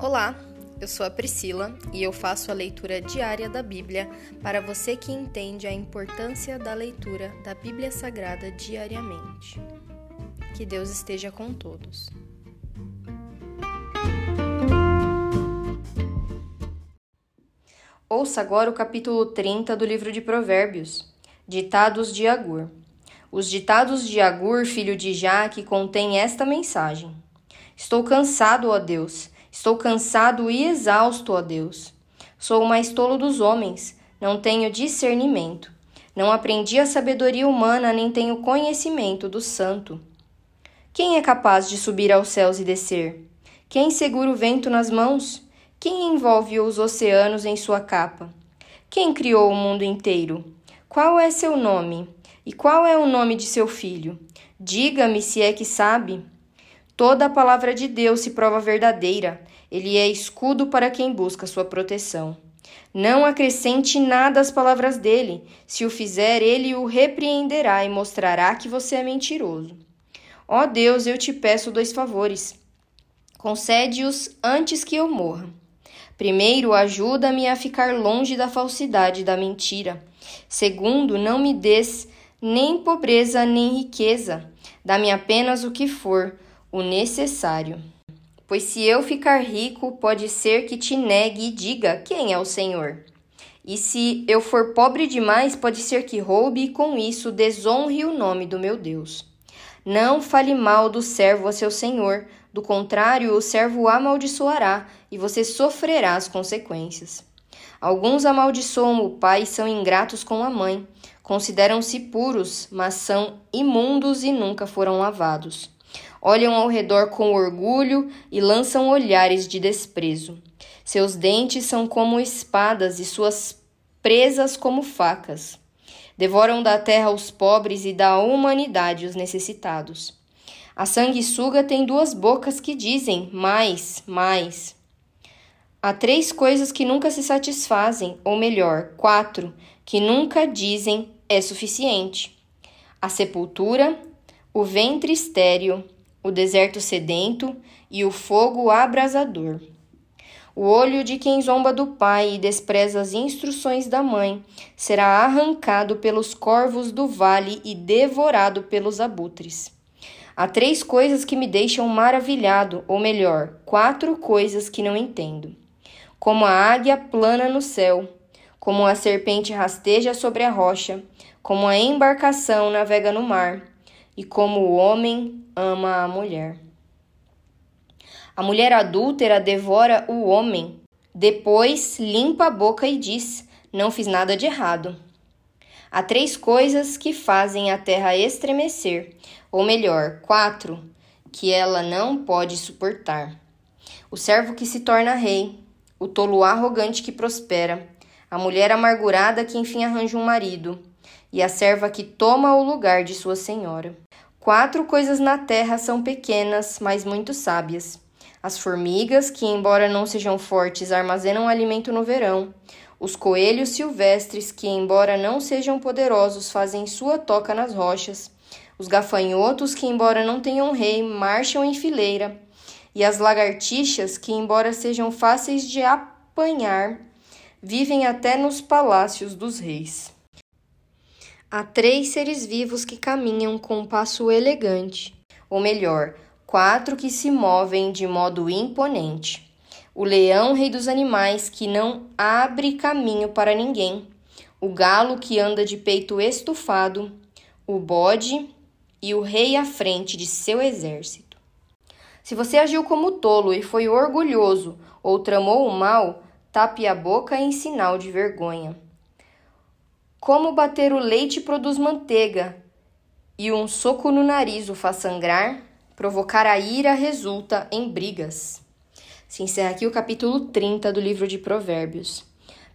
Olá, eu sou a Priscila e eu faço a leitura diária da Bíblia para você que entende a importância da leitura da Bíblia Sagrada diariamente. Que Deus esteja com todos. Ouça agora o capítulo 30 do livro de Provérbios. Ditados de Agur. Os ditados de Agur, filho de Jaque, contêm esta mensagem: Estou cansado, ó Deus Estou cansado e exausto, ó Deus. Sou o mais tolo dos homens, não tenho discernimento. Não aprendi a sabedoria humana, nem tenho conhecimento do santo. Quem é capaz de subir aos céus e descer? Quem segura o vento nas mãos? Quem envolve os oceanos em sua capa? Quem criou o mundo inteiro? Qual é seu nome? E qual é o nome de seu filho? Diga-me se é que sabe. Toda a palavra de Deus se prova verdadeira. Ele é escudo para quem busca sua proteção. Não acrescente nada às palavras dele. Se o fizer, ele o repreenderá e mostrará que você é mentiroso. Ó Deus, eu te peço dois favores. Concede-os antes que eu morra. Primeiro, ajuda-me a ficar longe da falsidade e da mentira. Segundo, não me des nem pobreza nem riqueza. Dá-me apenas o que for o necessário. Pois se eu ficar rico, pode ser que te negue e diga quem é o Senhor. E se eu for pobre demais, pode ser que roube e com isso desonre o nome do meu Deus. Não fale mal do servo a seu senhor, do contrário, o servo o amaldiçoará e você sofrerá as consequências. Alguns amaldiçoam o pai e são ingratos com a mãe. Consideram-se puros, mas são imundos e nunca foram lavados olham ao redor com orgulho e lançam olhares de desprezo. Seus dentes são como espadas e suas presas como facas. Devoram da terra os pobres e da humanidade os necessitados. A sanguessuga tem duas bocas que dizem mais, mais. Há três coisas que nunca se satisfazem, ou melhor, quatro, que nunca dizem é suficiente: a sepultura, o ventre estéril, o deserto sedento e o fogo abrasador. O olho de quem zomba do pai e despreza as instruções da mãe será arrancado pelos corvos do vale e devorado pelos abutres. Há três coisas que me deixam maravilhado, ou melhor, quatro coisas que não entendo. Como a águia plana no céu, como a serpente rasteja sobre a rocha, como a embarcação navega no mar, e como o homem ama a mulher. A mulher adúltera devora o homem, depois limpa a boca e diz: Não fiz nada de errado. Há três coisas que fazem a terra estremecer, ou melhor, quatro, que ela não pode suportar: o servo que se torna rei, o tolo arrogante que prospera, a mulher amargurada que enfim arranja um marido, e a serva que toma o lugar de sua senhora. Quatro coisas na terra são pequenas, mas muito sábias. As formigas, que, embora não sejam fortes, armazenam alimento no verão. Os coelhos silvestres, que, embora não sejam poderosos, fazem sua toca nas rochas. Os gafanhotos, que, embora não tenham rei, marcham em fileira. E as lagartixas, que, embora sejam fáceis de apanhar, vivem até nos palácios dos reis. Há três seres vivos que caminham com um passo elegante, ou melhor, quatro que se movem de modo imponente. O leão, rei dos animais, que não abre caminho para ninguém. O galo, que anda de peito estufado. O bode e o rei à frente de seu exército. Se você agiu como tolo e foi orgulhoso ou tramou o mal, tape a boca em sinal de vergonha. Como bater o leite produz manteiga, e um soco no nariz o faz sangrar, provocar a ira resulta em brigas. Se encerra aqui o capítulo 30 do livro de Provérbios.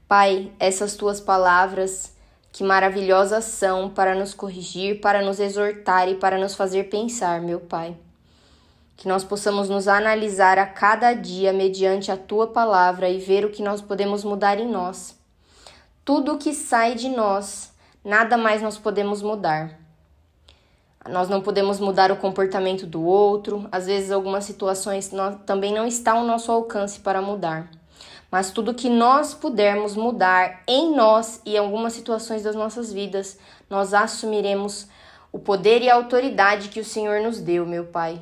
Pai, essas tuas palavras, que maravilhosas são para nos corrigir, para nos exortar e para nos fazer pensar, meu Pai. Que nós possamos nos analisar a cada dia mediante a tua palavra e ver o que nós podemos mudar em nós tudo que sai de nós, nada mais nós podemos mudar. Nós não podemos mudar o comportamento do outro, às vezes algumas situações também não estão ao nosso alcance para mudar. Mas tudo que nós pudermos mudar em nós e em algumas situações das nossas vidas, nós assumiremos o poder e a autoridade que o Senhor nos deu, meu Pai.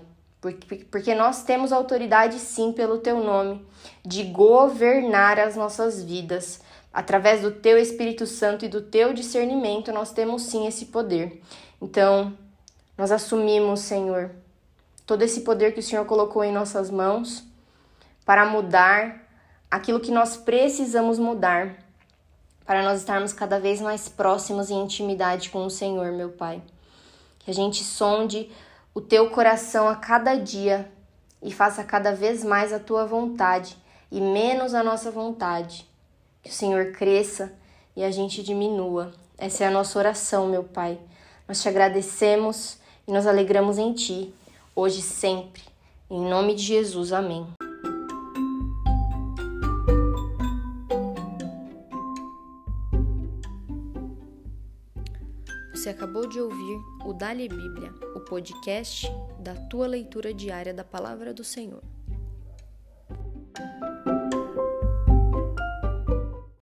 Porque nós temos autoridade, sim, pelo Teu nome, de governar as nossas vidas. Através do Teu Espírito Santo e do Teu discernimento, nós temos sim esse poder. Então, nós assumimos, Senhor, todo esse poder que o Senhor colocou em nossas mãos para mudar aquilo que nós precisamos mudar, para nós estarmos cada vez mais próximos em intimidade com o Senhor, meu Pai. Que a gente sonde o teu coração a cada dia e faça cada vez mais a tua vontade e menos a nossa vontade. Que o Senhor cresça e a gente diminua. Essa é a nossa oração, meu Pai. Nós te agradecemos e nos alegramos em Ti, hoje e sempre. Em nome de Jesus, amém. Você acabou de ouvir o Dali Bíblia, o podcast da tua leitura diária da Palavra do Senhor.